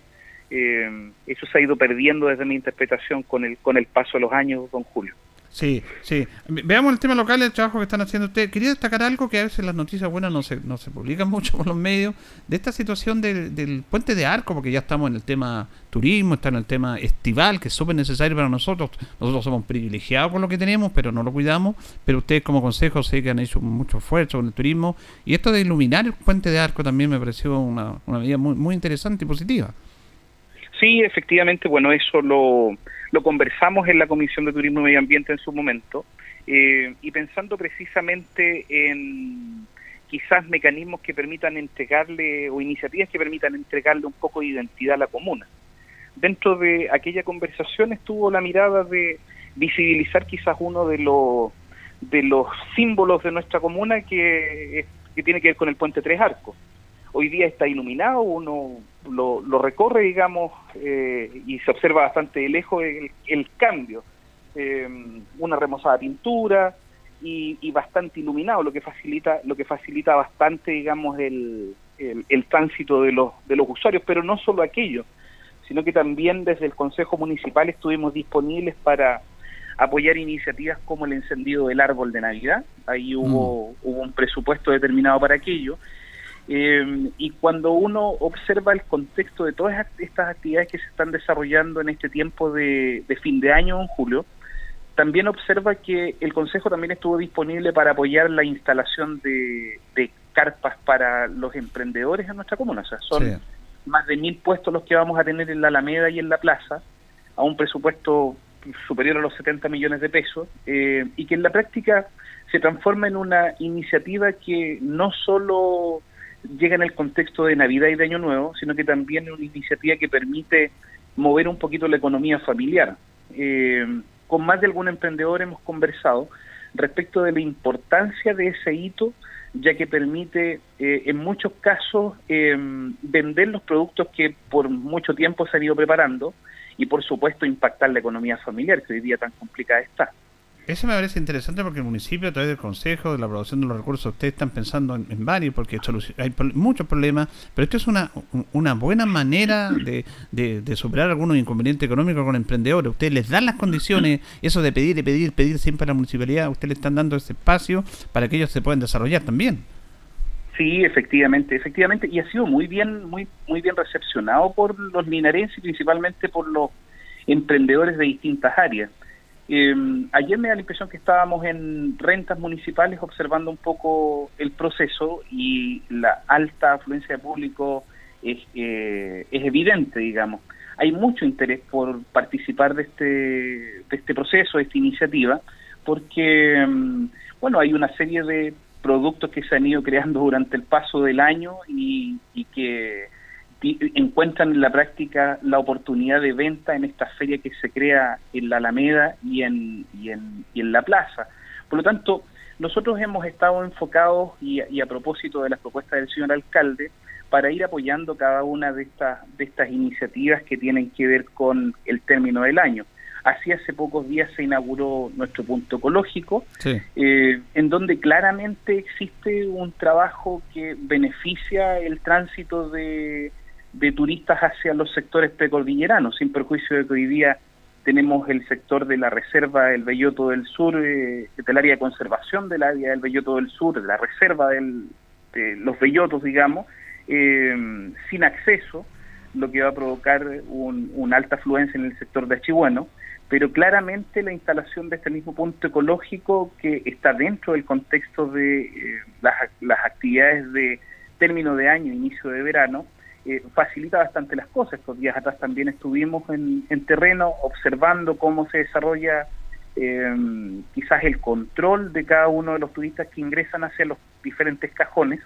eh, eso se ha ido perdiendo desde mi interpretación con el, con el paso de los años, don Julio. Sí, sí. Veamos el tema local, el trabajo que están haciendo ustedes. Quería destacar algo que a veces las noticias buenas no se, no se publican mucho por los medios, de esta situación del, del puente de arco, porque ya estamos en el tema turismo, está en el tema estival, que es súper necesario para nosotros. Nosotros somos privilegiados con lo que tenemos, pero no lo cuidamos. Pero ustedes como consejo sé que han hecho mucho esfuerzo con el turismo. Y esto de iluminar el puente de arco también me pareció una, una medida muy, muy interesante y positiva. Sí, efectivamente, bueno, eso lo, lo conversamos en la Comisión de Turismo y Medio Ambiente en su momento, eh, y pensando precisamente en quizás mecanismos que permitan entregarle o iniciativas que permitan entregarle un poco de identidad a la comuna. Dentro de aquella conversación estuvo la mirada de visibilizar quizás uno de los de los símbolos de nuestra comuna que, que tiene que ver con el puente Tres Arcos hoy día está iluminado, uno lo, recorre, digamos, eh, y se observa bastante de lejos el, cambio. Eh, una remozada pintura y, bastante iluminado, lo que facilita, lo que facilita bastante, digamos, el, el, tránsito de los, de los usuarios, pero no solo aquello, sino que también desde el Consejo Municipal estuvimos disponibles para apoyar iniciativas como el encendido del árbol de Navidad. Ahí hubo, mm. hubo un presupuesto determinado para aquello eh, y cuando uno observa el contexto de todas estas actividades que se están desarrollando en este tiempo de, fin de año, en julio, también observa que el Consejo también estuvo disponible para apoyar la instalación de, carpas para los emprendedores en nuestra comuna. O sea, son más de mil puestos los que vamos a tener en la Alameda y en la Plaza, a un presupuesto superior a los 70 millones de pesos, eh, y que en la práctica se transforma en una iniciativa que no solo llega en el contexto de Navidad y de Año Nuevo, sino que también es una iniciativa que permite mover un poquito la economía familiar. Eh, con más de algún emprendedor hemos conversado respecto de la importancia de ese hito, ya que permite eh, en muchos casos eh, vender los productos que por mucho tiempo se han ido preparando y por supuesto impactar la economía familiar, que hoy día tan complicada está. Eso me parece interesante porque el municipio, a través del Consejo, de la aprobación de los recursos, ustedes están pensando en, varios, porque hay muchos problemas, pero esto es una, una buena manera de, de, superar algunos inconvenientes económicos con emprendedores. Ustedes les dan las condiciones, eso de pedir y pedir, pedir siempre a la municipalidad, ustedes le están dando ese espacio para que ellos se puedan desarrollar también. Sí, efectivamente, efectivamente, y ha sido muy bien, muy, muy bien recepcionado por los linarenses y principalmente por los emprendedores de distintas áreas. Eh, ayer me da la impresión que estábamos en rentas municipales observando un poco el proceso y la alta afluencia de público es, eh, es evidente, digamos. Hay mucho interés por participar de este, de este proceso, de esta iniciativa, porque, em, bueno, hay una serie de productos que se han ido creando durante el paso del año y, y que encuentran en la práctica la oportunidad de venta en esta feria que se crea en la Alameda y en, y en, y en la plaza. Por lo tanto, nosotros hemos estado enfocados y, y, a propósito de las propuestas del señor alcalde para ir apoyando cada una de estas, de estas iniciativas que tienen que ver con el término del año. Así hace pocos días se inauguró nuestro punto ecológico, eh, en donde claramente existe un trabajo que beneficia el tránsito de, de turistas hacia los sectores precordilleranos, sin perjuicio de que hoy día tenemos el sector de la reserva del Belloto del Sur, eh, del área de conservación del área del Belloto del Sur, de la reserva del, de los bellotos, digamos, eh, sin acceso, lo que va a provocar un, alta afluencia en el sector de Achihuano, pero claramente la instalación de este mismo punto ecológico que está dentro del contexto de eh, las, las, actividades de término de año, inicio de verano, eh, facilita bastante las cosas. Estos días atrás también estuvimos en, en terreno observando cómo se desarrolla eh, quizás el control de cada uno de los turistas que ingresan hacia los diferentes cajones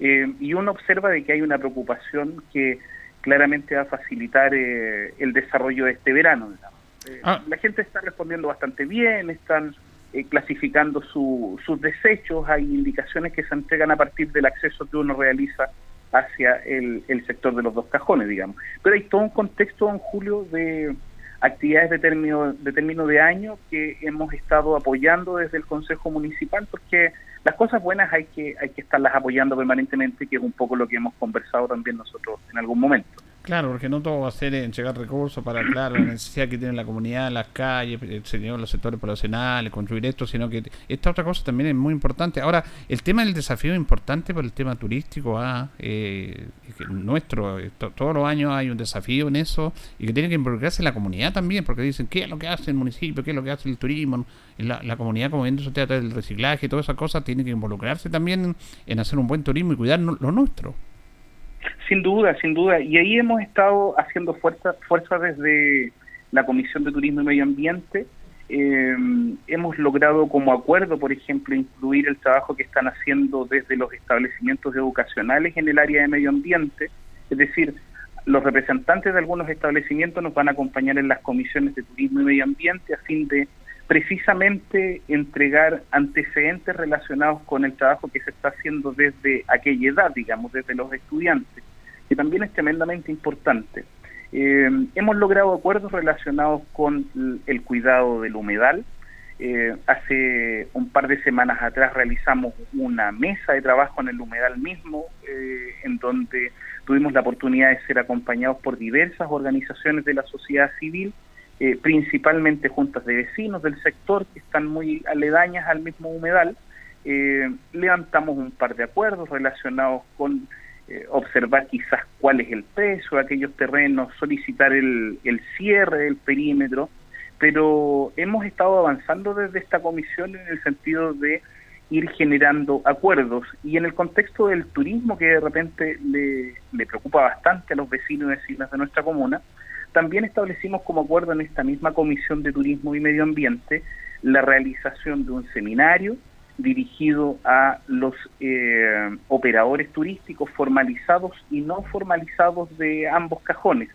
eh, y uno observa de que hay una preocupación que claramente va a facilitar eh, el desarrollo de este verano. Eh, ah. La gente está respondiendo bastante bien, están eh, clasificando su, sus desechos, hay indicaciones que se entregan a partir del acceso que uno realiza hacia el, el sector de los dos cajones, digamos. Pero hay todo un contexto, en Julio, de actividades de término, de término de año que hemos estado apoyando desde el Consejo Municipal porque las cosas buenas hay que hay que estarlas apoyando permanentemente, que es un poco lo que hemos conversado también nosotros en algún momento. Claro, porque no todo va a ser entregar recursos para, claro, la necesidad que tiene la comunidad, las calles, el los sectores poblacionales, construir esto, sino que esta otra cosa también es muy importante. Ahora, el tema del desafío es importante por el tema turístico, ah, eh, nuestro, todos los años hay un desafío en eso y que tiene que involucrarse la comunidad también, porque dicen, ¿qué es lo que hace el municipio? ¿Qué es lo que hace el turismo? La, la comunidad, como viendo usted, del reciclaje todas esas cosas, tiene que involucrarse también en hacer un buen turismo y cuidar lo nuestro. Sin duda, sin duda. Y ahí hemos estado haciendo fuerza, fuerza desde la Comisión de Turismo y Medio Ambiente. Eh, hemos logrado como acuerdo, por ejemplo, incluir el trabajo que están haciendo desde los establecimientos educacionales en el área de medio ambiente. Es decir, los representantes de algunos establecimientos nos van a acompañar en las comisiones de turismo y medio ambiente a fin de precisamente entregar antecedentes relacionados con el trabajo que se está haciendo desde aquella edad, digamos, desde los estudiantes, que también es tremendamente importante. Eh, hemos logrado acuerdos relacionados con el cuidado del humedal. Eh, hace un par de semanas atrás realizamos una mesa de trabajo en el humedal mismo, eh, en donde tuvimos la oportunidad de ser acompañados por diversas organizaciones de la sociedad civil principalmente juntas de vecinos del sector que están muy aledañas al mismo humedal. Levantamos un par de acuerdos relacionados con eh, observar quizás cuál es el precio de aquellos terrenos, solicitar el, el cierre del perímetro, pero hemos estado avanzando desde esta comisión en el sentido de ir generando acuerdos. Y en el contexto del turismo que de repente le, le preocupa bastante a los vecinos y vecinas de nuestra comuna, también establecimos como acuerdo en esta misma Comisión de Turismo y Medio Ambiente la realización de un seminario dirigido a los eh, operadores turísticos formalizados y no formalizados de ambos cajones.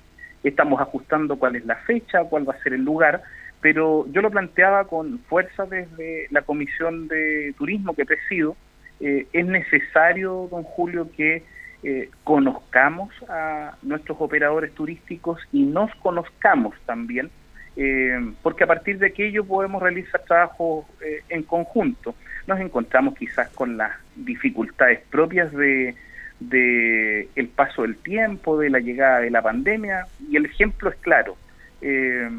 Estamos ajustando cuál es la fecha, cuál va a ser el lugar, pero yo lo planteaba con fuerza desde la Comisión de Turismo que presido. Eh, es necesario, don Julio, que eh, conozcamos a nuestros operadores turísticos y nos conozcamos también, eh, porque a partir de aquello podemos realizar trabajo eh, en conjunto. Nos encontramos quizás con las dificultades propias de, de el paso del tiempo, de la llegada de la pandemia, y el ejemplo es claro. Eh,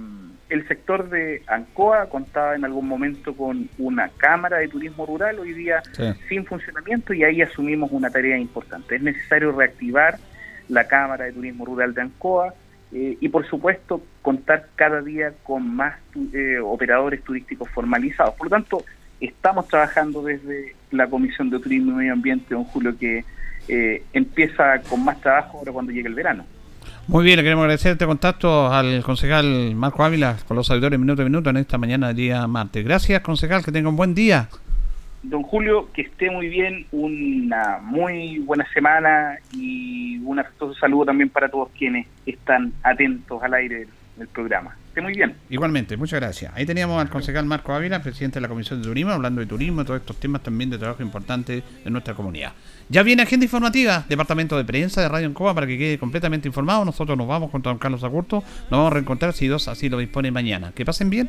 el sector de Ancoa contaba en algún momento con una cámara de turismo rural, hoy día sin funcionamiento, y ahí asumimos una tarea importante. Es necesario reactivar la cámara de turismo rural de Ancoa eh, y, por supuesto, contar cada día con más eh, operadores turísticos formalizados. Por lo tanto, estamos trabajando desde la Comisión de Turismo y Medio Ambiente, don Julio, que eh, empieza con más trabajo ahora cuando llegue el verano. Muy bien, le queremos agradecer este contacto al concejal Marco Ávila con los auditores minuto a minuto en esta mañana del día martes. Gracias, concejal, que tenga un buen día. Don Julio, que esté muy bien, una muy buena semana y un afectuoso saludo también para todos quienes están atentos al aire del programa muy bien. Igualmente, muchas gracias. Ahí teníamos al concejal Marco Ávila, presidente de la Comisión de Turismo, hablando de turismo y todos estos temas también de trabajo importante en nuestra comunidad. Ya viene agenda informativa, departamento de prensa de Radio Encoba para que quede completamente informado. Nosotros nos vamos con don Carlos Agurto, nos vamos a reencontrar si dos así lo dispone mañana. Que pasen bien.